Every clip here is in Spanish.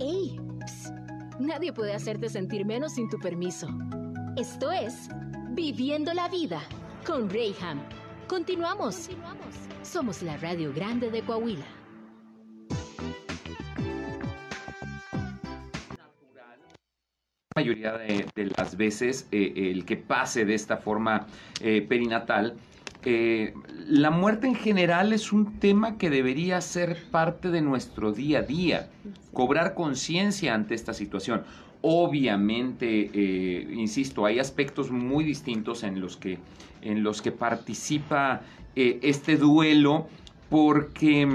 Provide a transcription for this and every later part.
¡Ey! Nadie puede hacerte sentir menos sin tu permiso. Esto es Viviendo la Vida con Rayham. Continuamos. Somos la Radio Grande de Coahuila. La mayoría de, las veces eh, el que pase de esta forma eh, perinatal eh, la muerte en general es un tema que debería ser parte de nuestro día a día, cobrar conciencia ante esta situación. Obviamente, eh, insisto, hay aspectos muy distintos en los que, en los que participa eh, este duelo porque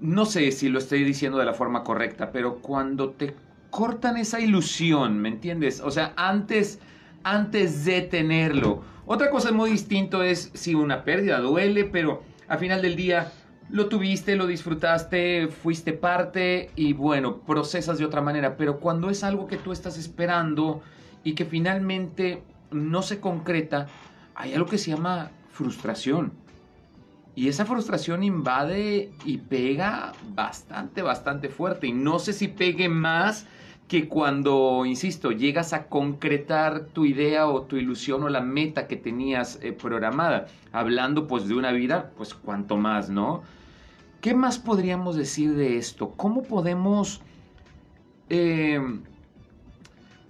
no sé si lo estoy diciendo de la forma correcta, pero cuando te cortan esa ilusión, ¿me entiendes? O sea, antes antes de tenerlo. Otra cosa muy distinto es si una pérdida duele, pero al final del día lo tuviste, lo disfrutaste, fuiste parte y bueno, procesas de otra manera. Pero cuando es algo que tú estás esperando y que finalmente no se concreta, hay algo que se llama frustración. Y esa frustración invade y pega bastante, bastante fuerte. Y no sé si pegue más que cuando, insisto, llegas a concretar tu idea o tu ilusión o la meta que tenías eh, programada, hablando pues de una vida, pues cuanto más, ¿no? ¿Qué más podríamos decir de esto? ¿Cómo podemos eh,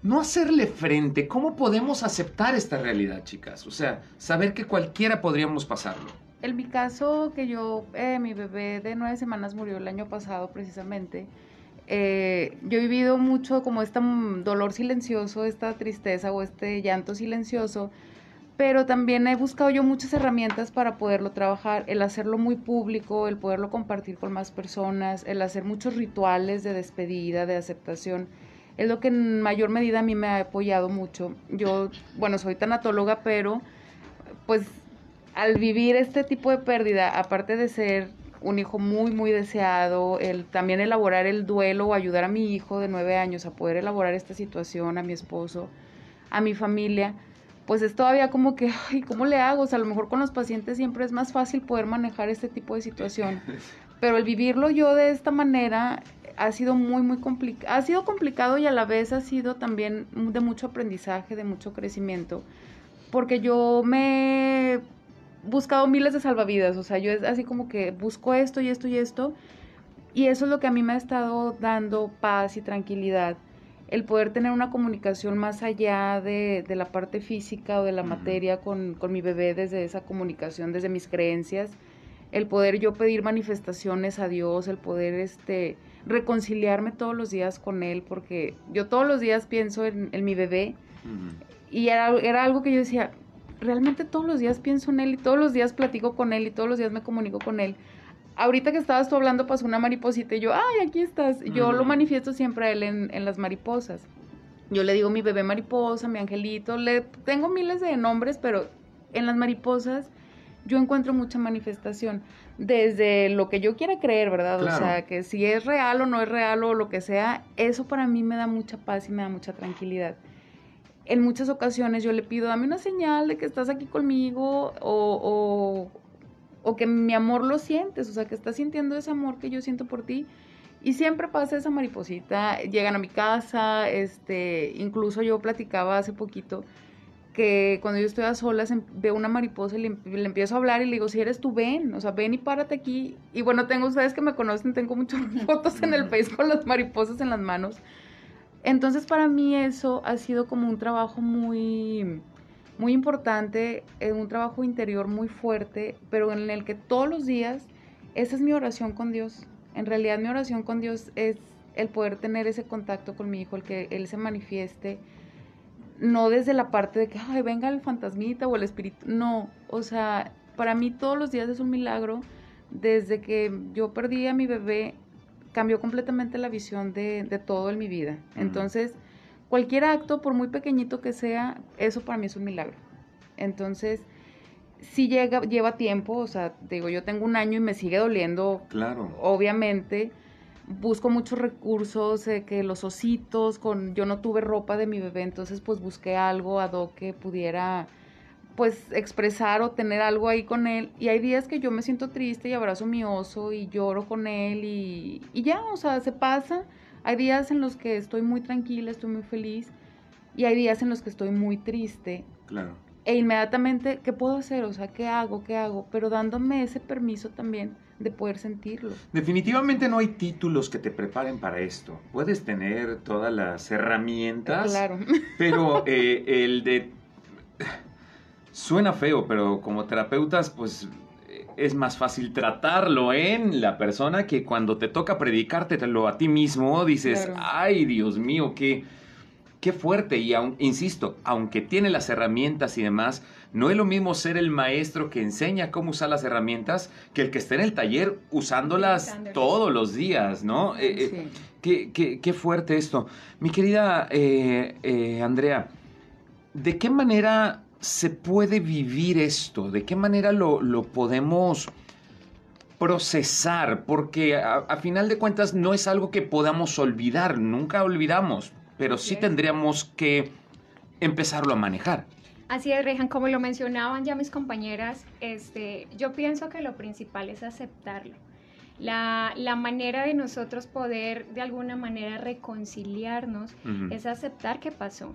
no hacerle frente? ¿Cómo podemos aceptar esta realidad, chicas? O sea, saber que cualquiera podríamos pasarlo. En mi caso, que yo, eh, mi bebé de nueve semanas murió el año pasado precisamente, eh, yo he vivido mucho como este dolor silencioso, esta tristeza o este llanto silencioso, pero también he buscado yo muchas herramientas para poderlo trabajar, el hacerlo muy público, el poderlo compartir con más personas, el hacer muchos rituales de despedida, de aceptación, es lo que en mayor medida a mí me ha apoyado mucho. Yo, bueno, soy tanatóloga, pero pues al vivir este tipo de pérdida, aparte de ser un hijo muy, muy deseado, el también elaborar el duelo o ayudar a mi hijo de nueve años a poder elaborar esta situación, a mi esposo, a mi familia, pues es todavía como que, ay, ¿cómo le hago? O sea, a lo mejor con los pacientes siempre es más fácil poder manejar este tipo de situación, pero el vivirlo yo de esta manera ha sido muy, muy complicado, ha sido complicado y a la vez ha sido también de mucho aprendizaje, de mucho crecimiento, porque yo me buscado miles de salvavidas, o sea, yo es así como que busco esto y esto y esto, y eso es lo que a mí me ha estado dando paz y tranquilidad, el poder tener una comunicación más allá de, la parte física o de la materia con, con mi bebé desde esa comunicación, desde mis creencias, el poder yo pedir manifestaciones a Dios, el poder este reconciliarme todos los días con Él, porque yo todos los días pienso en, mi bebé y era, era, algo que yo decía, realmente todos los días pienso en él y todos los días platico con él y todos los días me comunico con él. Ahorita que estabas tú hablando pasó una mariposita y yo, ay, aquí estás. Yo lo manifiesto siempre a él en, las mariposas. Yo le digo mi bebé mariposa, mi angelito, le tengo miles de nombres, pero en las mariposas yo encuentro mucha manifestación desde lo que yo quiera creer, ¿verdad? O sea, que si es real o no es real o lo que sea, eso para mí me da mucha paz y me da mucha tranquilidad en muchas ocasiones yo le pido, dame una señal de que estás aquí conmigo o, o, que mi amor lo sientes, o sea, que estás sintiendo ese amor que yo siento por ti. Y siempre pasa esa mariposita, llegan a mi casa, este, incluso yo platicaba hace poquito que cuando yo estoy a solas em, veo una mariposa y le, le, empiezo a hablar y le digo, si eres tú, ven, o sea, ven y párate aquí. Y bueno, tengo ustedes que me conocen, tengo muchas fotos en el Face con las mariposas en las manos. Entonces para mí eso ha sido como un trabajo muy, muy importante, eh, un trabajo interior muy fuerte, pero en el que todos los días, esa es mi oración con Dios. En realidad mi oración con Dios es el poder tener ese contacto con mi hijo, el que Él se manifieste, no desde la parte de que, ay, venga el fantasmita o el espíritu, no, o sea, para mí todos los días es un milagro. Desde que yo perdí a mi bebé, cambió completamente la visión de, de todo en mi vida. Entonces, cualquier acto, por muy pequeñito que sea, eso para mí es un milagro. Entonces, si llega, lleva tiempo, o sea, digo, yo tengo un año y me sigue doliendo. Claro. Obviamente, busco muchos recursos, eh, que los ositos, con, yo no tuve ropa de mi bebé, entonces pues busqué algo ad hoc que pudiera pues expresar o tener algo ahí con él. Y hay días que yo me siento triste y abrazo a mi oso y lloro con él y, y ya, o sea, se pasa. Hay días en los que estoy muy tranquila, estoy muy feliz y hay días en los que estoy muy triste. Claro. E inmediatamente, ¿qué puedo hacer? O sea, ¿qué hago? ¿Qué hago? Pero dándome ese permiso también de poder sentirlo. Definitivamente no hay títulos que te preparen para esto. Puedes tener todas las herramientas, Claro. pero eh, el de... Suena feo, pero como terapeutas, pues eh, es más fácil tratarlo en la persona que cuando te toca predicártelo a ti mismo, dices, Claro. ay Dios mío, qué, qué fuerte. Y aun- insisto, aunque tiene las herramientas y demás, no es lo mismo ser el maestro que enseña cómo usar las herramientas que el que esté en el taller usándolas todos los días, ¿no? Eh, eh, Sí. Qué, qué- qué fuerte esto. Mi querida eh, Andrea, ¿de qué manera se puede vivir esto? ¿De qué manera lo, lo podemos procesar? Porque a, a final de cuentas no es algo que podamos olvidar, nunca olvidamos, pero sí tendríamos que empezarlo a manejar. Así es, Rejan, como lo mencionaban ya mis compañeras, este, yo pienso que lo principal es aceptarlo. La, la manera de nosotros poder de alguna manera reconciliarnos es aceptar qué pasó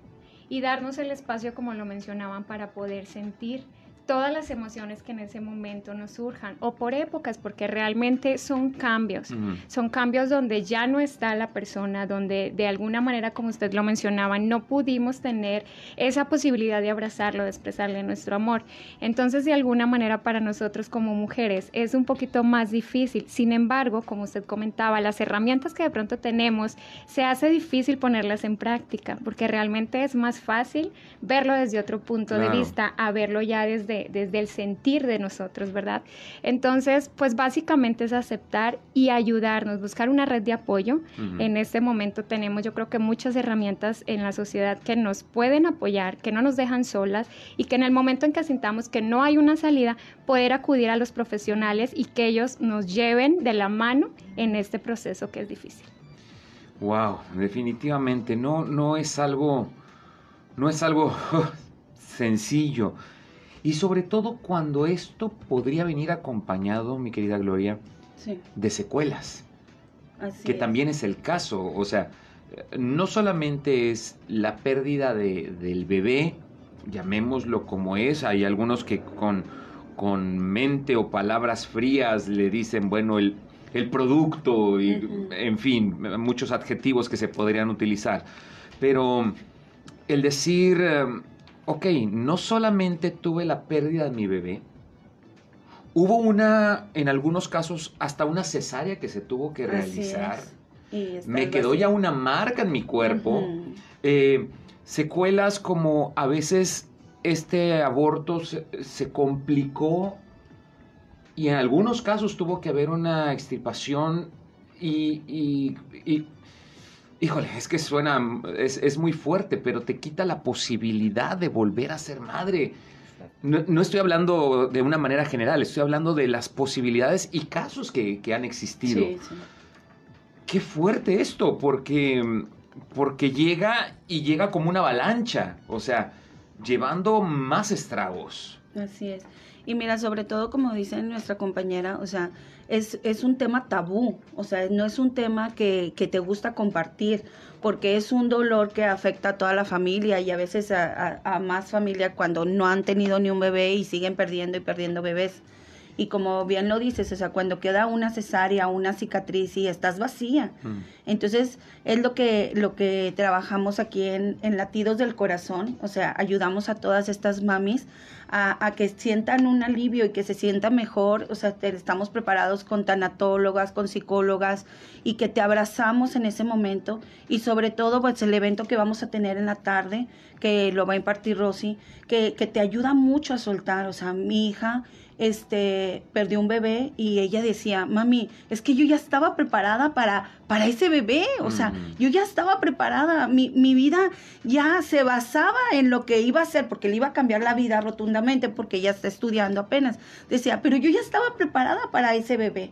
y darnos el espacio, como lo mencionaban, para poder sentir todas las emociones que en ese momento nos surjan o por épocas, porque realmente son cambios. Son cambios donde ya no está la persona, donde de alguna manera, como usted lo mencionaba, no pudimos tener esa posibilidad de abrazarlo, de expresarle nuestro amor. Entonces, de alguna manera, para nosotros como mujeres es un poquito más difícil. Sin embargo, como usted comentaba, las herramientas que de pronto tenemos, se hace difícil ponerlas en práctica, porque realmente es más fácil verlo desde otro punto Claro. de vista a verlo ya desde, desde el sentir de nosotros, ¿verdad? Entonces, pues básicamente es aceptar y ayudarnos, buscar una red de apoyo. Ujú. En este momento tenemos yo creo que muchas herramientas en la sociedad que nos pueden apoyar, que no nos dejan solas y que en el momento en que sintamos que no hay una salida, poder acudir a los profesionales y que ellos nos lleven de la mano en este proceso que es difícil. Wow, definitivamente no, no es algo, no es algo sencillo. Y sobre todo cuando esto podría venir acompañado, mi querida Gloria, Sí, de secuelas, así que es. también es el caso. O sea, no solamente es la pérdida de- del bebé, llamémoslo como es, hay algunos que con, con mente o palabras frías le dicen, bueno, el, el producto, y, en fin, muchos adjetivos que se podrían utilizar. Pero el decir, eh, ok, no solamente tuve la pérdida de mi bebé, hubo una, en algunos casos, hasta una cesárea que se tuvo que realizar. Y Me quedó ya una marca en mi cuerpo. Eh, secuelas como a veces este aborto se, se complicó y en algunos casos tuvo que haber una extirpación y, y- y- híjole, es que suena, es, es muy fuerte, pero te quita la posibilidad de volver a ser madre. No, no estoy hablando de una manera general, estoy hablando de las posibilidades y casos que, que han existido. Sí, sí. Qué fuerte esto, porque, porque llega y llega como una avalancha, o sea, llevando más estragos. Así es. Y mira, sobre todo como dice nuestra compañera, o sea, es, es un tema tabú, o sea, no es un tema que, que te gusta compartir, porque es un dolor que afecta a toda la familia y a veces a, a- a más familia cuando no han tenido ni un bebé y siguen perdiendo y perdiendo bebés. Y como bien lo dices, o sea, cuando queda una cesárea, una cicatriz y estás vacía, entonces, es lo que, lo que trabajamos aquí en, en Latidos del Corazón, o sea, ayudamos a todas estas mamis a, que sientan un alivio y que se sientan mejor, o sea, te- estamos preparados con tanatólogas, con psicólogas y que te abrazamos en ese momento y sobre todo, pues el evento que vamos a tener en la tarde, que lo va a impartir Rosy, que, que te ayuda mucho a soltar, o sea, mi hija este perdió un bebé y ella decía, mami, es que yo ya estaba preparada para, para ese bebé, o sea, yo ya estaba preparada, mi, mi vida ya se basaba en lo que iba a hacer, porque le iba a cambiar la vida rotundamente, porque ella está estudiando apenas. Decía, pero yo ya estaba preparada para ese bebé.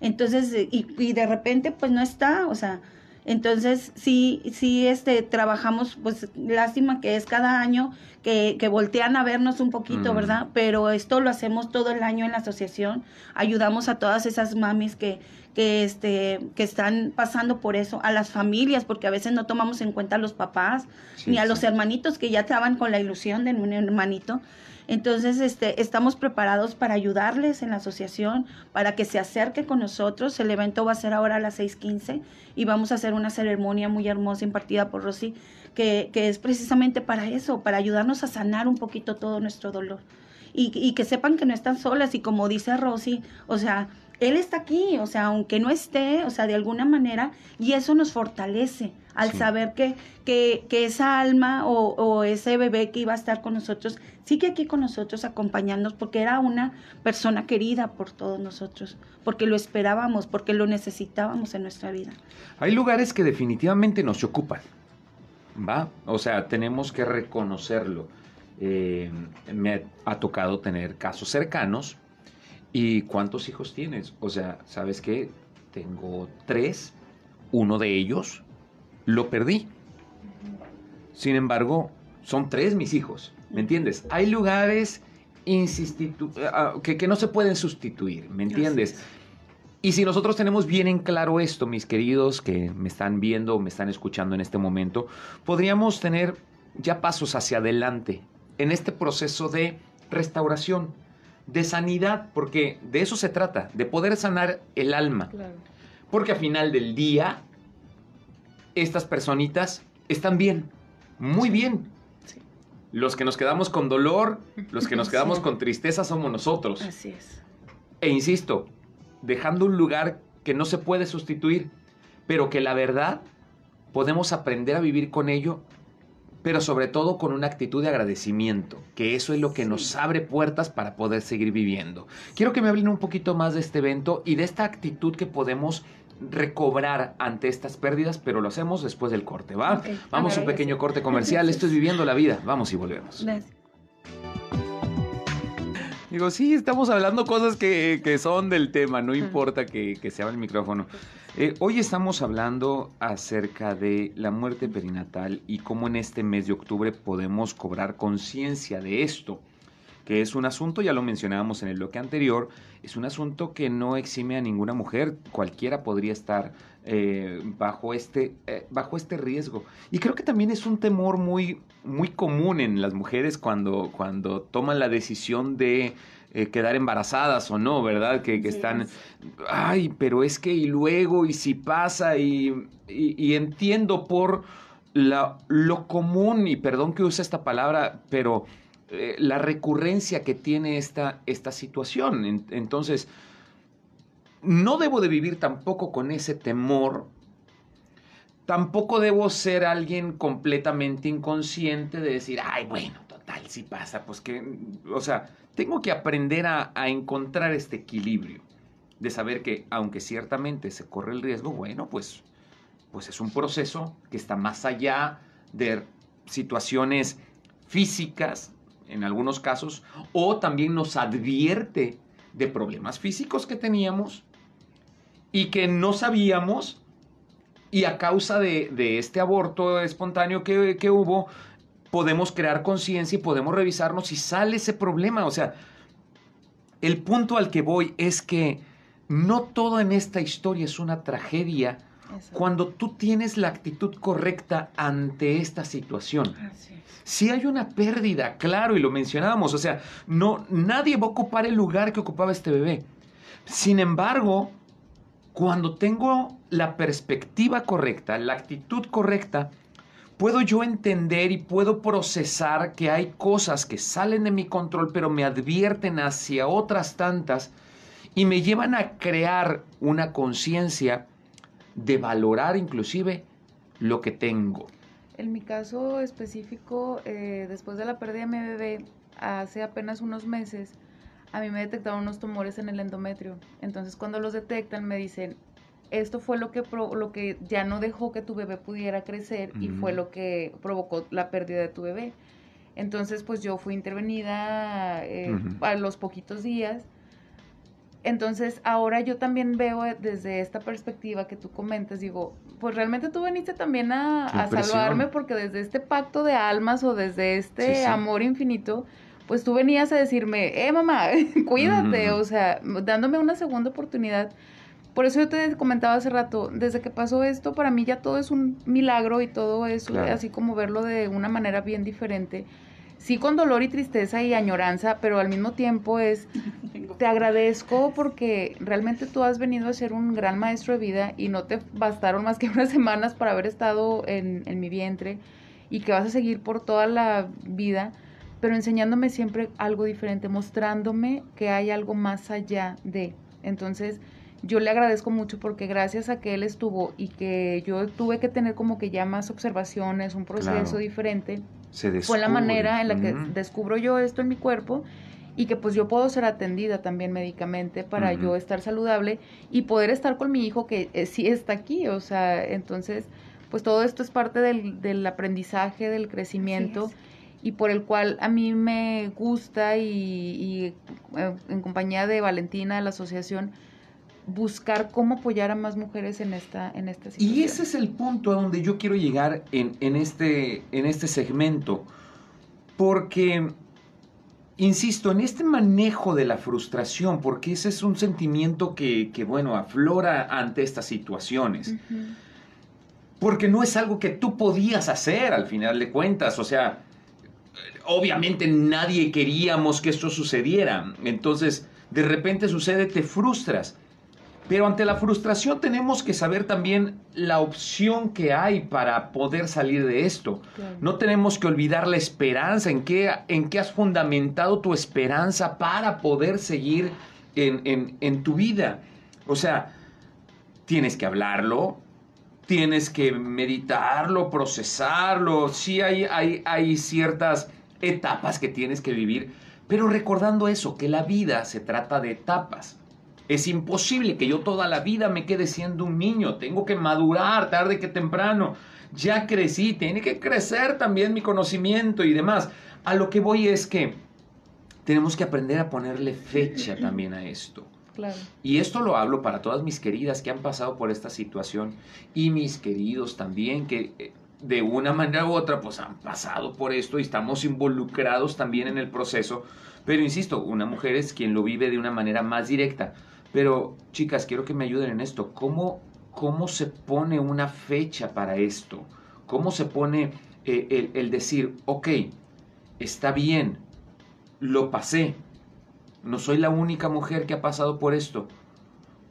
Entonces, y, y de repente, pues no está, o sea, Entonces, sí, sí, este, trabajamos, pues, lástima que es cada año que, que voltean a vernos un poquito. ¿verdad? Pero esto lo hacemos todo el año en la asociación. Ayudamos a todas esas mamis que, que, este, que están pasando por eso, a las familias, porque a veces no tomamos en cuenta a los papás, Sí, ni a sí. los hermanitos que ya estaban con la ilusión de un hermanito. Entonces, este, estamos preparados para ayudarles en la asociación, para que se acerque con nosotros. El evento va a ser ahora a las 6:15 y vamos a hacer una ceremonia muy hermosa impartida por Rosy, que, que es precisamente para eso, para ayudarnos a sanar un poquito todo nuestro dolor. Y, y que sepan que no están solas y como dice Rosy, o sea, él está aquí, o sea, aunque no esté, o sea, de alguna manera, y eso nos fortalece al Sí. saber que, que, que esa alma o, o ese bebé que iba a estar con nosotros sigue aquí con nosotros acompañándonos porque era una persona querida por todos nosotros, porque lo esperábamos, porque lo necesitábamos en nuestra vida. Hay lugares que definitivamente nos ocupan, ¿va? O sea, tenemos que reconocerlo. Eh, me ha tocado tener casos cercanos. ¿Y cuántos hijos tienes? O sea, ¿sabes qué? Tengo tres. Uno de ellos lo perdí. Sin embargo, son tres mis hijos. ¿Me entiendes? Hay lugares insistitu- ah, que, que no se pueden sustituir. ¿Me entiendes? Y si nosotros tenemos bien en claro esto, mis queridos que me están viendo o me están escuchando en este momento, podríamos tener ya pasos hacia adelante en este proceso de restauración, de sanidad, porque de eso se trata, de poder sanar el alma. Claro. Porque al final del día, estas personitas están bien, muy bien. Sí. Los que nos quedamos con dolor, los que nos quedamos Sí. con tristeza somos nosotros. Así es. E insisto, dejando un lugar que no se puede sustituir, pero que la verdad podemos aprender a vivir con ello, pero sobre todo con una actitud de agradecimiento, que eso es lo que nos abre puertas para poder seguir viviendo. Quiero que me hablen un poquito más de este evento y de esta actitud que podemos recobrar ante estas pérdidas, pero lo hacemos después del corte, ¿va? Vamos a un pequeño sí. corte comercial, esto es Viviendo la Vida, vamos y volvemos. Gracias. Digo, sí, estamos hablando cosas que, que son del tema, no importa que, que se abra el micrófono. Eh, hoy estamos hablando acerca de la muerte perinatal y cómo en este mes de octubre podemos cobrar conciencia de esto, que es un asunto, ya lo mencionábamos en el bloque anterior, es un asunto que no exime a ninguna mujer, cualquiera podría estar eh, bajo, este, eh, bajo este riesgo. Y creo que también es un temor muy, muy común en las mujeres cuando, cuando toman la decisión de eh, quedar embarazadas o no, ¿verdad? Que, que Sí, están, ay, pero es que y luego, y si pasa, y, y- y entiendo por la- lo común, y perdón que use esta palabra, pero eh, la recurrencia que tiene esta, esta situación. En- entonces, no debo de vivir tampoco con ese temor. Tampoco debo ser alguien completamente inconsciente de decir, ay, bueno, total, si pasa, pues que, o sea, tengo que aprender a, a encontrar este equilibrio, de saber que aunque ciertamente se corre el riesgo, bueno, pues, pues es un proceso que está más allá de situaciones físicas, en algunos casos, o también nos advierte de problemas físicos que teníamos y que no sabíamos y a causa de, de este aborto espontáneo que, que hubo, podemos crear conciencia y podemos revisarnos si sale ese problema. O sea, el punto al que voy es que no todo en esta historia es una tragedia cuando tú tienes la actitud correcta ante esta situación. Es. Si hay una pérdida, claro, y lo mencionábamos, o sea, no, nadie va a ocupar el lugar que ocupaba este bebé. Sin embargo, cuando tengo la perspectiva correcta, la actitud correcta, puedo yo entender y puedo procesar que hay cosas que salen de mi control, pero me advierten hacia otras tantas y me llevan a crear una conciencia de valorar inclusive lo que tengo. En mi caso específico, eh, después de la pérdida de mi bebé, hace apenas unos meses, a mí me detectaron unos tumores en el endometrio. Entonces, cuando los detectan, me dicen, esto fue lo que, pro- lo que ya no dejó que tu bebé pudiera crecer y fue lo que provocó la pérdida de tu bebé. Entonces, pues yo fui intervenida eh, a los poquitos días. Entonces, ahora yo también veo eh, desde esta perspectiva que tú comentas, digo, pues realmente tú veniste también a, a salvarme porque desde este pacto de almas o desde este amor infinito, pues tú venías a decirme, eh, mamá, cuídate, o sea, dándome una segunda oportunidad. Por eso yo te comentaba hace rato, desde que pasó esto, para mí ya todo es un milagro y todo es así como verlo de una manera bien diferente sí con dolor y tristeza y añoranza, pero al mismo tiempo es, te agradezco porque realmente tú has venido a ser un gran maestro de vida y no te bastaron más que unas semanas para haber estado en, en mi vientre y que vas a seguir por toda la vida, pero enseñándome siempre algo diferente, mostrándome que hay algo más allá de. Entonces, yo le agradezco mucho porque gracias a que él estuvo y que yo tuve que tener como que ya más observaciones, un proceso diferente, fue la manera en la que descubro yo esto en mi cuerpo y que pues yo puedo ser atendida también médicamente para yo estar saludable y poder estar con mi hijo que eh, sí está aquí, o sea, entonces pues todo esto es parte del, del aprendizaje, del crecimiento y por el cual a mí me gusta y, y eh, en compañía de Valentina, de la asociación, buscar cómo apoyar a más mujeres en esta, en esta situación. Y ese es el punto a donde yo quiero llegar en, en, este, en este segmento, porque, insisto, en este manejo de la frustración, porque ese es un sentimiento que, que bueno, aflora ante estas situaciones. Porque no es algo que tú podías hacer al final de cuentas, o sea, obviamente nadie queríamos que esto sucediera, entonces de repente sucede, te frustras pero ante la frustración tenemos que saber también la opción que hay para poder salir de esto. No tenemos que olvidar la esperanza, en qué, en qué has fundamentado tu esperanza para poder seguir en, tu vida. O sea, tienes que hablarlo, tienes que meditarlo, procesarlo. Sí hay, hay, hay ciertas etapas que tienes que vivir, pero recordando eso, que la vida se trata de etapas. Es imposible que yo toda la vida me quede siendo un niño. Tengo que madurar tarde que temprano. Ya crecí, tiene que crecer también mi conocimiento y demás. A lo que voy es que tenemos que aprender a ponerle fecha también a esto. Claro. Y esto lo hablo para todas mis queridas que han pasado por esta situación y mis queridos también que eh, de una manera u otra pues han pasado por esto y estamos involucrados también en el proceso. Pero insisto, una mujer es quien lo vive de una manera más directa. Pero, chicas, quiero que me ayuden en esto. ¿Cómo, cómo se pone una fecha para esto? ¿Cómo se pone eh, el, el decir, ok, está bien, lo pasé, no soy la única mujer que ha pasado por esto?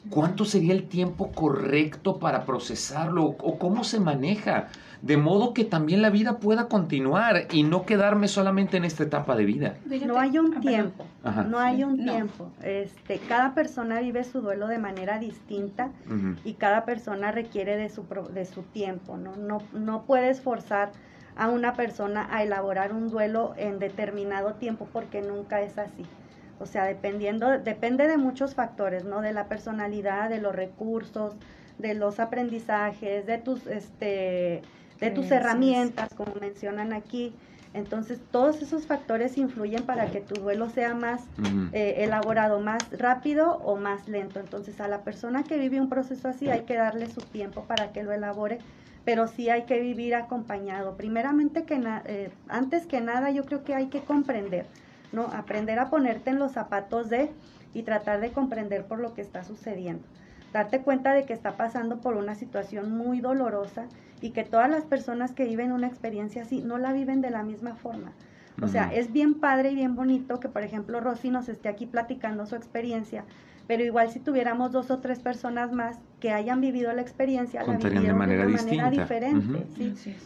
¿Cuánto sería el tiempo correcto para procesarlo? ¿O cómo se maneja? De modo que también la vida pueda continuar y no quedarme solamente en esta etapa de vida. No hay un tiempo, no hay un tiempo. Este, cada persona vive su duelo de manera distinta y cada persona requiere de su, de su tiempo, ¿no? No, no puedes forzar a una persona a elaborar un duelo en determinado tiempo porque nunca es así. O sea, dependiendo, depende de muchos factores, ¿no? De la personalidad, de los recursos, de los aprendizajes, de tus, este, de tus herramientas, como mencionan aquí. Entonces, todos esos factores influyen para que tu duelo sea más eh, elaborado, más rápido o más lento. Entonces, a la persona que vive un proceso así hay que darle su tiempo para que lo elabore, pero sí hay que vivir acompañado. Primeramente, que eh, antes que nada, yo creo que hay que comprender, ¿no? Aprender a ponerte en los zapatos de y tratar de comprender por lo que está sucediendo. Darte cuenta de que está pasando por una situación muy dolorosa y que todas las personas que viven una experiencia así no la viven de la misma forma. O sea, es bien padre y bien bonito que, por ejemplo, Rosy nos esté aquí platicando su experiencia, pero igual si tuviéramos dos o tres personas más que hayan vivido la experiencia, la vivieron de manera, de una manera diferente.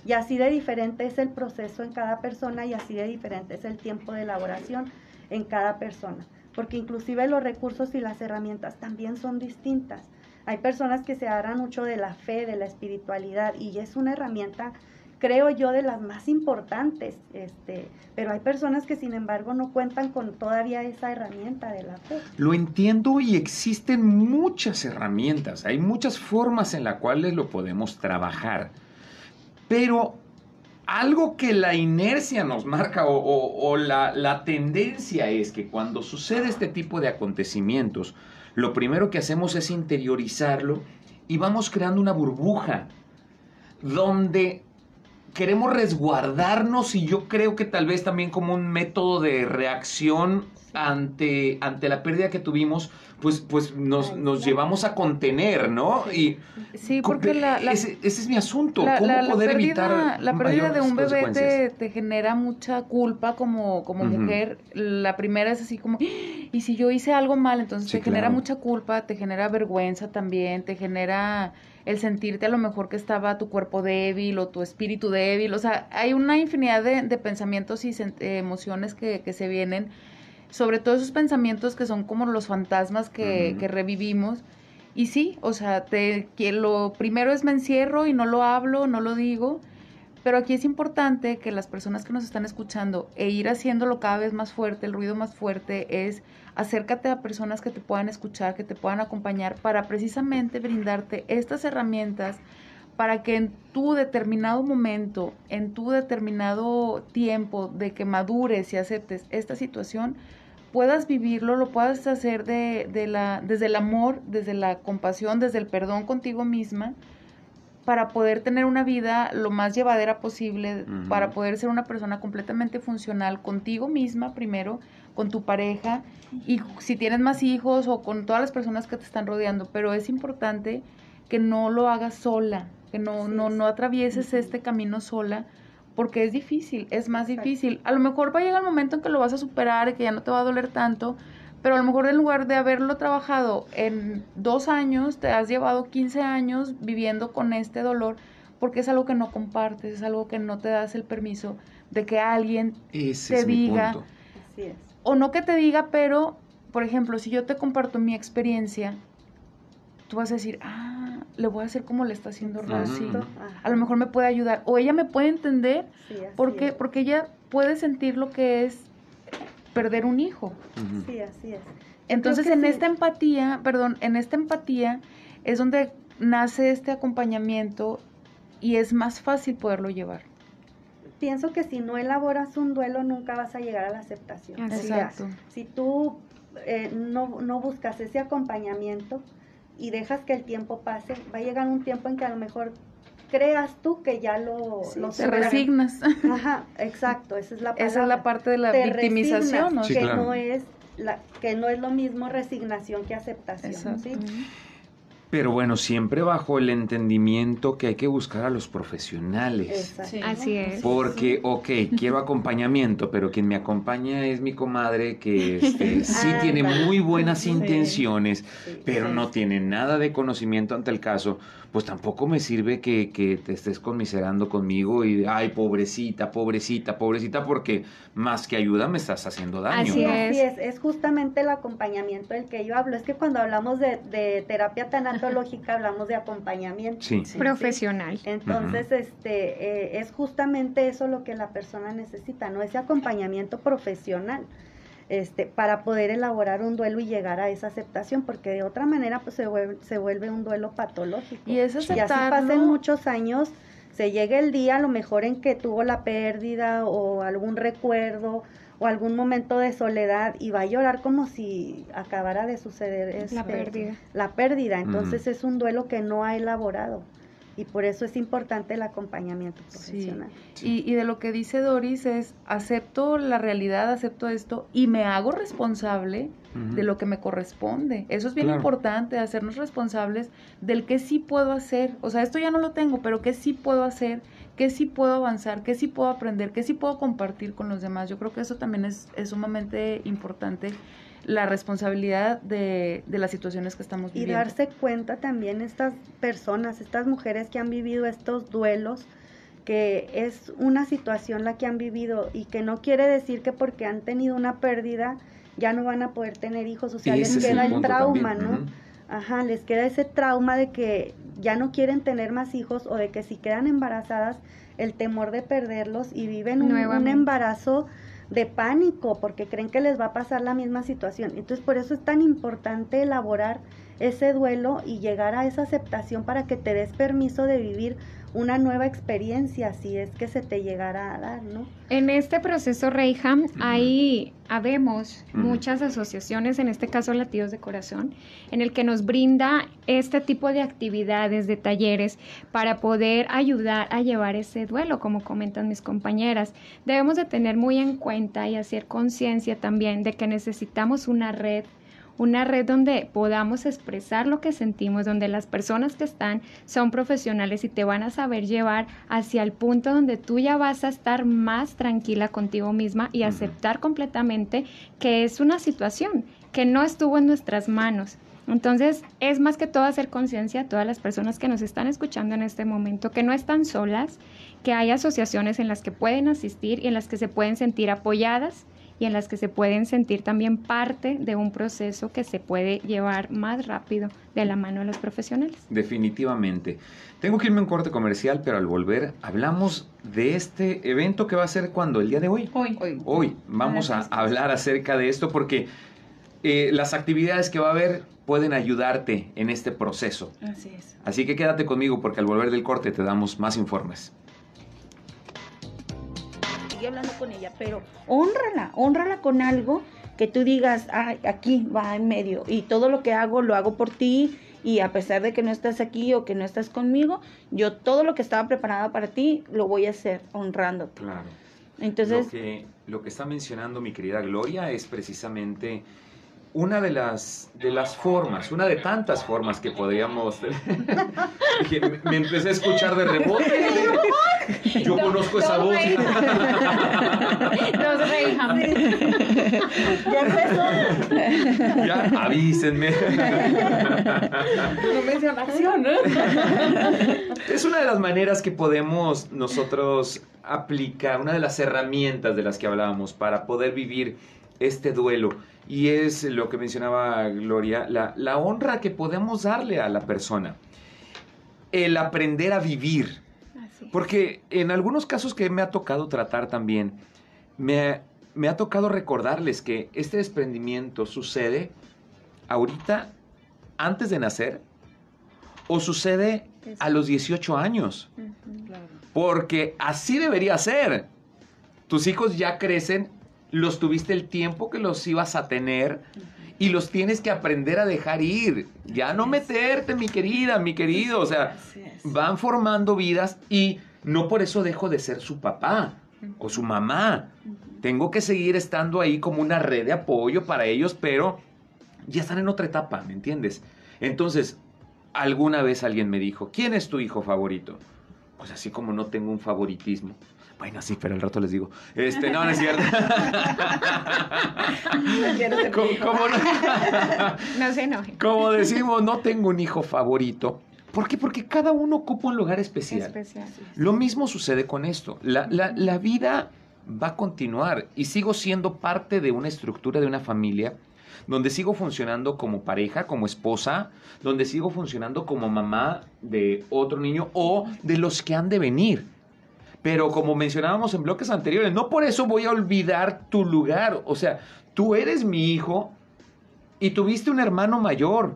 Y así de diferente es el proceso en cada persona y así de diferente es el tiempo de elaboración en cada persona. Porque inclusive los recursos y las herramientas también son distintas. Hay personas que se agarran mucho de la fe, de la espiritualidad y es una herramienta creo yo de las más importantes, este, pero hay personas que sin embargo no cuentan con todavía esa herramienta de la fe. Lo entiendo y existen muchas herramientas, hay muchas formas en las cuales lo podemos trabajar, pero algo que la inercia nos marca o, la, la tendencia es que cuando sucede este tipo de acontecimientos, lo primero que hacemos es interiorizarlo y vamos creando una burbuja donde queremos resguardarnos y yo creo que tal vez también como un método de reacción ante, ante la pérdida que tuvimos, pues, pues nos, nos llevamos a contener, ¿no? Y sí, porque la, ese, es mi asunto, ¿cómo poder evitar La pérdida de un bebé te, te, genera mucha culpa como, como mujer. La primera es así como, y si yo hice algo mal, entonces te genera mucha culpa, te genera vergüenza también, te genera el sentirte a lo mejor que estaba tu cuerpo débil o tu espíritu débil, o sea, hay una infinidad de, de pensamientos y emociones que, que se vienen sobre todo esos pensamientos que son como los fantasmas que, que revivimos. Y sí, o sea, te, que lo primero es me encierro y no lo hablo, no lo digo, pero aquí es importante que las personas que nos están escuchando e ir haciéndolo cada vez más fuerte, el ruido más fuerte, es acércate a personas que te puedan escuchar, que te puedan acompañar para precisamente brindarte estas herramientas para que en tu determinado momento, en tu determinado tiempo de que madures y aceptes esta situación, puedas vivirlo, lo puedas hacer de, de la, desde el amor, desde la compasión, desde el perdón contigo misma, para poder tener una vida lo más llevadera posible, para poder ser una persona completamente funcional contigo misma primero, con tu pareja y si tienes más hijos o con todas las personas que te están rodeando, pero es importante que no lo hagas sola, que no, no, no atravieses este camino sola, porque es difícil, es más difícil. A lo mejor va a llegar el momento en que lo vas a superar y que ya no te va a doler tanto, pero a lo mejor en lugar de haberlo trabajado en dos años, te has llevado 15 años viviendo con este dolor, porque es algo que no compartes, es algo que no te das el permiso de que alguien te diga, o no que te diga, pero, por ejemplo, si yo te comparto mi experiencia, tú vas a decir, ah, le voy a hacer como le está haciendo Rosy. A lo mejor me puede ayudar. O ella me puede entender porque, porque ella puede sentir lo que es perder un hijo. Sí, así es. Entonces, en esta empatía, perdón, en esta empatía es donde nace este acompañamiento y es más fácil poderlo llevar. Pienso que si no elaboras un duelo, nunca vas a llegar a la aceptación. Exacto. si tú eh, no, no buscas ese acompañamiento, y dejas que el tiempo pase, va a llegar un tiempo en que a lo mejor creas tú que ya lo, te resignas. Ajá, exacto, esa es la Esa es la parte de la victimización, ¿no? que no es la, que no es lo mismo resignación que aceptación, ¿sí? Pero bueno, siempre bajo el entendimiento que hay que buscar a los profesionales. Así es. Porque, ok, quiero acompañamiento, pero quien me acompaña es mi comadre que este, sí tiene muy buenas intenciones, pero no tiene nada de conocimiento ante el caso pues tampoco me sirve que, que, te estés conmiserando conmigo y, ay, pobrecita, pobrecita, pobrecita, porque más que ayuda me estás haciendo daño. Así, es. es. justamente el acompañamiento del que yo hablo. Es que cuando hablamos de, de terapia tanatológica hablamos de acompañamiento. Sí. Profesional. Entonces, este, eh, es justamente eso lo que la persona necesita, ¿no? Ese acompañamiento profesional este, para poder elaborar un duelo y llegar a esa aceptación, porque de otra manera pues se vuelve, se vuelve un duelo patológico. Y, es y así pasen muchos años, se llega el día a lo mejor en que tuvo la pérdida o algún recuerdo o algún momento de soledad y va a llorar como si acabara de suceder la este, pérdida. La pérdida. Entonces es un duelo que no ha elaborado y por eso es importante el acompañamiento profesional. Y, y, de lo que dice Doris es, acepto la realidad, acepto esto y me hago responsable de lo que me corresponde. Eso es bien importante, hacernos responsables del que sí puedo hacer. O sea, esto ya no lo tengo, pero que sí puedo hacer, que sí puedo avanzar, que sí puedo aprender, que sí puedo compartir con los demás. Yo creo que eso también es, es sumamente importante la responsabilidad de, de, las situaciones que estamos viviendo. Y darse cuenta también estas personas, estas mujeres que han vivido estos duelos, que es una situación la que han vivido y que no quiere decir que porque han tenido una pérdida ya no van a poder tener hijos, o sea, les queda el, trauma, ¿no? Ajá, les queda ese trauma de que ya no quieren tener más hijos o de que si quedan embarazadas, el temor de perderlos y viven un, un embarazo de pánico porque creen que les va a pasar la misma situación. Entonces por eso es tan importante elaborar ese duelo y llegar a esa aceptación para que te des permiso de vivir una nueva experiencia si es que se te llegara a dar, ¿no? En este proceso Reyham ahí habemos muchas asociaciones, en este caso Latidos de Corazón, en el que nos brinda este tipo de actividades, de talleres, para poder ayudar a llevar ese duelo, como comentan mis compañeras. Debemos de tener muy en cuenta y hacer conciencia también de que necesitamos una red una red donde podamos expresar lo que sentimos, donde las personas que están son profesionales y te van a saber llevar hacia el punto donde tú ya vas a estar más tranquila contigo misma y aceptar completamente que es una situación que no estuvo en nuestras manos. Entonces, es más que todo hacer conciencia a todas las personas que nos están escuchando en este momento, que no están solas, que hay asociaciones en las que pueden asistir y en las que se pueden sentir apoyadas y en las que se pueden sentir también parte de un proceso que se puede llevar más rápido de la mano de los profesionales. Definitivamente. Tengo que irme a un corte comercial, pero al volver hablamos de este evento que va a ser cuando, el día de hoy. Hoy. Hoy. Vamos a hablar acerca de esto porque eh, las actividades que va a haber pueden ayudarte en este proceso. Así es. Así que quédate conmigo porque al volver del corte te damos más informes hablando con ella, pero honrala, honrala con algo que tú digas, ay, aquí va en medio y todo lo que hago lo hago por ti y a pesar de que no estás aquí o que no estás conmigo, yo todo lo que estaba preparado para ti lo voy a hacer honrando. Claro. Entonces, lo que, lo que está mencionando mi querida Gloria es precisamente una de las, de las formas, una de tantas formas que podríamos... me empecé a escuchar de rebote. Yo conozco esa voz. Los Reyham. Ya empezó. Ya, avísenme. No menciona acción, ¿no? Es una de las maneras que podemos nosotros aplicar, una de las herramientas de las que hablábamos para poder vivir este duelo y es lo que mencionaba Gloria, la, honra que podemos darle a la persona, el aprender a vivir. Porque en algunos casos que me ha tocado tratar también, me, me ha tocado recordarles que este desprendimiento sucede ahorita, antes de nacer, o sucede a los 18 años. Porque así debería ser. Tus hijos ya crecen los tuviste el tiempo que los ibas a tener y los tienes que aprender a dejar ir. Ya no meterte, mi querida, mi querido. O sea, van formando vidas y no por eso dejo de ser su papá o su mamá. Tengo que seguir estando ahí como una red de apoyo para ellos, pero ya están en otra etapa, ¿me entiendes? Entonces, alguna vez alguien me dijo, ¿quién es tu hijo favorito? Pues así como no tengo un favoritismo. Bueno, sí, pero al rato les digo. Este, no, no es cierto. ¿Cómo, no? no se enoje. Como decimos, no tengo un hijo favorito. ¿Por qué? Porque cada uno ocupa un lugar especial. especial Lo mismo sucede con esto. La, la, la vida va a continuar y sigo siendo parte de una estructura de una familia donde sigo funcionando como pareja, como esposa, donde sigo funcionando como mamá de otro niño o de los que han de venir. Pero como mencionábamos en bloques anteriores, no por eso voy a olvidar tu lugar. O sea, tú eres mi hijo y tuviste un hermano mayor.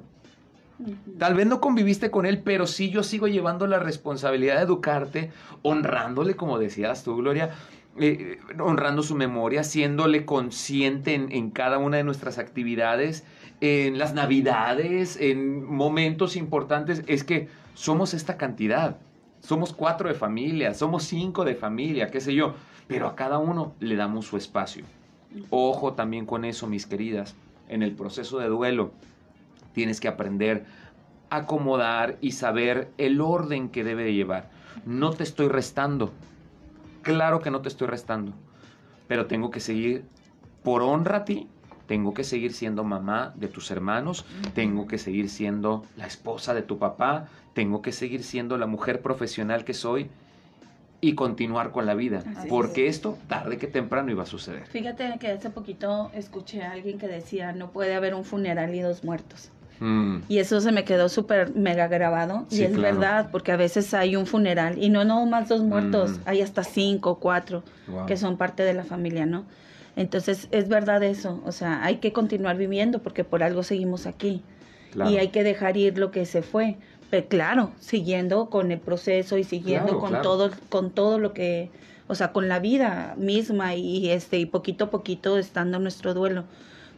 Tal vez no conviviste con él, pero sí yo sigo llevando la responsabilidad de educarte, honrándole, como decías tú, Gloria, eh, honrando su memoria, siéndole consciente en, en, cada una de nuestras actividades, en las navidades, en momentos importantes. Es que somos esta cantidad. Somos cuatro de familia, somos cinco de familia, qué sé yo, pero a cada uno le damos su espacio. Ojo también con eso, mis queridas, en el proceso de duelo tienes que aprender a acomodar y saber el orden que debe de llevar. No te estoy restando, claro que no te estoy restando, pero tengo que seguir por honra a ti tengo que seguir siendo mamá de tus hermanos, tengo que seguir siendo la esposa de tu papá, tengo que seguir siendo la mujer profesional que soy y continuar con la vida, porque esto tarde que temprano iba a suceder. Fíjate que hace poquito escuché a alguien que decía, no puede haber un funeral y dos muertos. Mm. Y eso se me quedó súper mega grabado. y es verdad, porque a veces hay un funeral y no no más dos muertos, mm. hay hasta cinco cuatro que son parte de la familia, ¿no? Entonces, es verdad eso, o sea, hay que continuar viviendo porque por algo seguimos aquí. y hay que dejar ir lo que se fue. Pero claro, siguiendo con el proceso y siguiendo con todo con todo lo que, o sea, con la vida misma y este y poquito a poquito estando en nuestro duelo.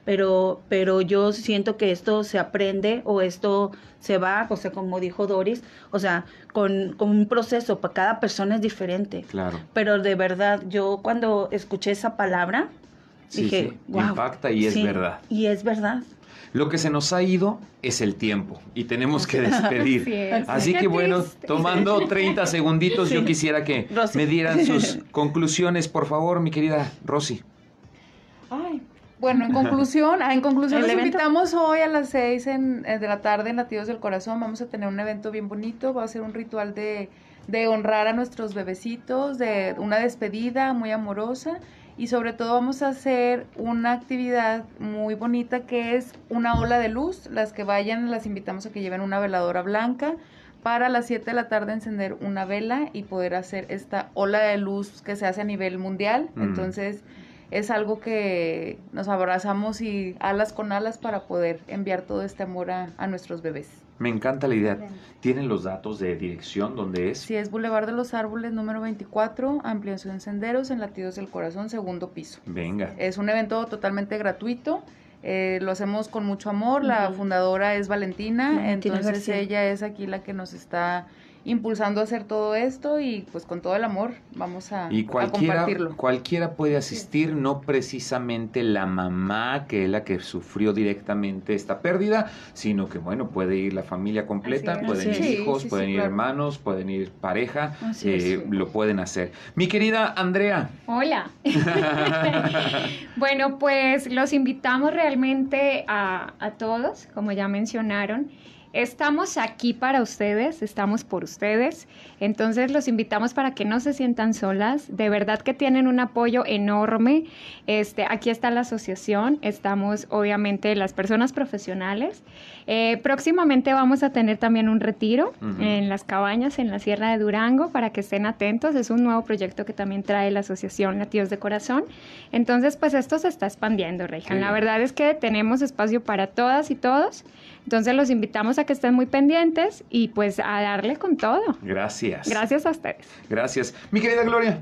Pero pero yo siento que esto se aprende o esto se va, o sea, como dijo Doris, o sea, con, con un proceso, para cada persona es diferente. Claro. Pero de verdad, yo cuando escuché esa palabra, dije, impacta y es verdad. Y es verdad. Lo que se nos ha ido es el tiempo y tenemos que despedir. Así, que bueno, tomando 30 segunditos, yo quisiera que me dieran sus conclusiones, por favor, mi querida Rosy. Ay, bueno, en conclusión, ah, en conclusión, los invitamos hoy a las 6 en, eh, de la tarde en Latidos del Corazón. Vamos a tener un evento bien bonito, va a ser un ritual de, de honrar a nuestros bebecitos, de una despedida muy amorosa y sobre todo vamos a hacer una actividad muy bonita que es una ola de luz. Las que vayan las invitamos a que lleven una veladora blanca para las 7 de la tarde encender una vela y poder hacer esta ola de luz que se hace a nivel mundial. Mm. Entonces es algo que nos abrazamos y alas con alas para poder enviar todo este amor a nuestros bebés. Me encanta la idea. ¿Tienen los datos de dirección? ¿Dónde es? Sí, es Boulevard de los Árboles número 24, ampliación senderos en Latidos del Corazón, segundo piso. Venga. Es un evento totalmente gratuito. Eh, lo hacemos con mucho amor. La fundadora es Valentina, entonces ella es aquí la que nos está impulsando a hacer todo esto y pues con todo el amor vamos a, y cualquiera, Cualquiera puede asistir, no precisamente la mamá que es la que sufrió directamente esta pérdida, sino que bueno, puede ir la familia completa, pueden ir hijos, pueden ir hermanos, pueden ir pareja, eh, lo pueden hacer. Mi querida Andrea. Hola. bueno, pues los invitamos realmente a, a todos, como ya mencionaron. Estamos aquí para ustedes, estamos por ustedes. Entonces los invitamos para que no se sientan solas. De verdad que tienen un apoyo enorme. Este, aquí está la asociación, estamos obviamente las personas profesionales. Eh, próximamente vamos a tener también un retiro en las cabañas en la Sierra de Durango para que estén atentos. Es un nuevo proyecto que también trae la asociación Latidos de Corazón. Entonces, pues esto se está expandiendo, Reijan. La verdad es que tenemos espacio para todas y todos. Entonces los invitamos a que estén muy pendientes y pues a darle con todo. Gracias. Gracias a ustedes. Gracias. Mi querida Gloria.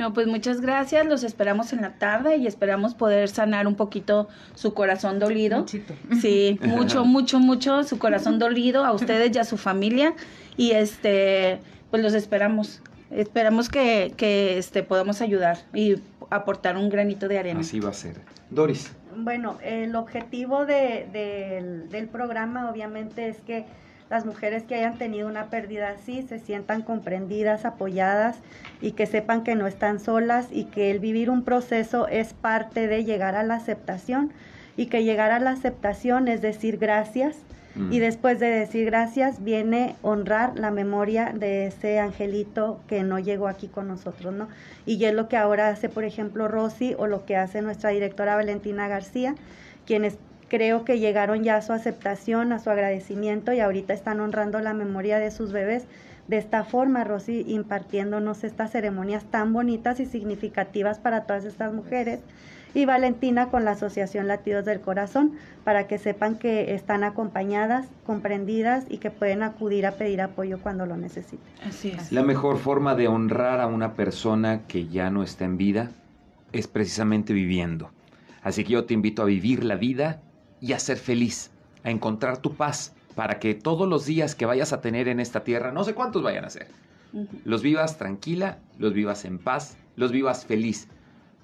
No, pues muchas gracias, los esperamos en la tarde y esperamos poder sanar un poquito su corazón dolido. Muchito. Sí, mucho, mucho, mucho su corazón dolido a ustedes y a su familia y este, pues los esperamos. Esperamos que, que este, podamos ayudar y aportar un granito de arena. Así va a ser. Doris. Bueno, el objetivo de, del programa obviamente es que las mujeres que hayan tenido una pérdida así se sientan comprendidas, apoyadas y que sepan que no están solas y que el vivir un proceso es parte de llegar a la aceptación y que llegar a la aceptación es decir gracias y mm. después de decir gracias viene honrar la memoria de ese angelito que no llegó aquí con nosotros, ¿no? Y es lo que ahora hace, por ejemplo, Rosy o lo que hace nuestra directora Valentina García, quienes creo que llegaron ya a su aceptación, a su agradecimiento y ahorita están honrando la memoria de sus bebés. De esta forma, Rosy, impartiéndonos estas ceremonias tan bonitas y significativas para todas estas mujeres y Valentina con la Asociación Latidos del Corazón para que sepan que están acompañadas, comprendidas y que pueden acudir a pedir apoyo cuando lo necesiten. Así es. La mejor forma de honrar a una persona que ya no está en vida es precisamente viviendo. Así que yo te invito a vivir la vida y a ser feliz, a encontrar tu paz para que todos los días que vayas a tener en esta tierra, no sé cuántos vayan a ser, los vivas tranquila, los vivas en paz, los vivas feliz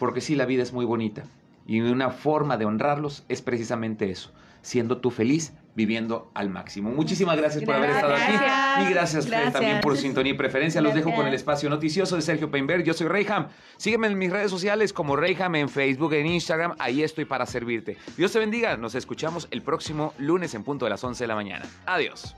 porque sí, la vida es muy bonita. Y una forma de honrarlos es precisamente eso, siendo tú feliz, viviendo al máximo. Muchísimas gracias, por haber estado aquí. Y gracias, también por sintonía y preferencia. Los dejo con el espacio noticioso de Sergio Peinberg. Yo soy Reyham. Sígueme en mis redes sociales como Reyham en Facebook, en Instagram. Ahí estoy para servirte. Dios te bendiga. Nos escuchamos el próximo lunes en punto de las 11 de la mañana. Adiós.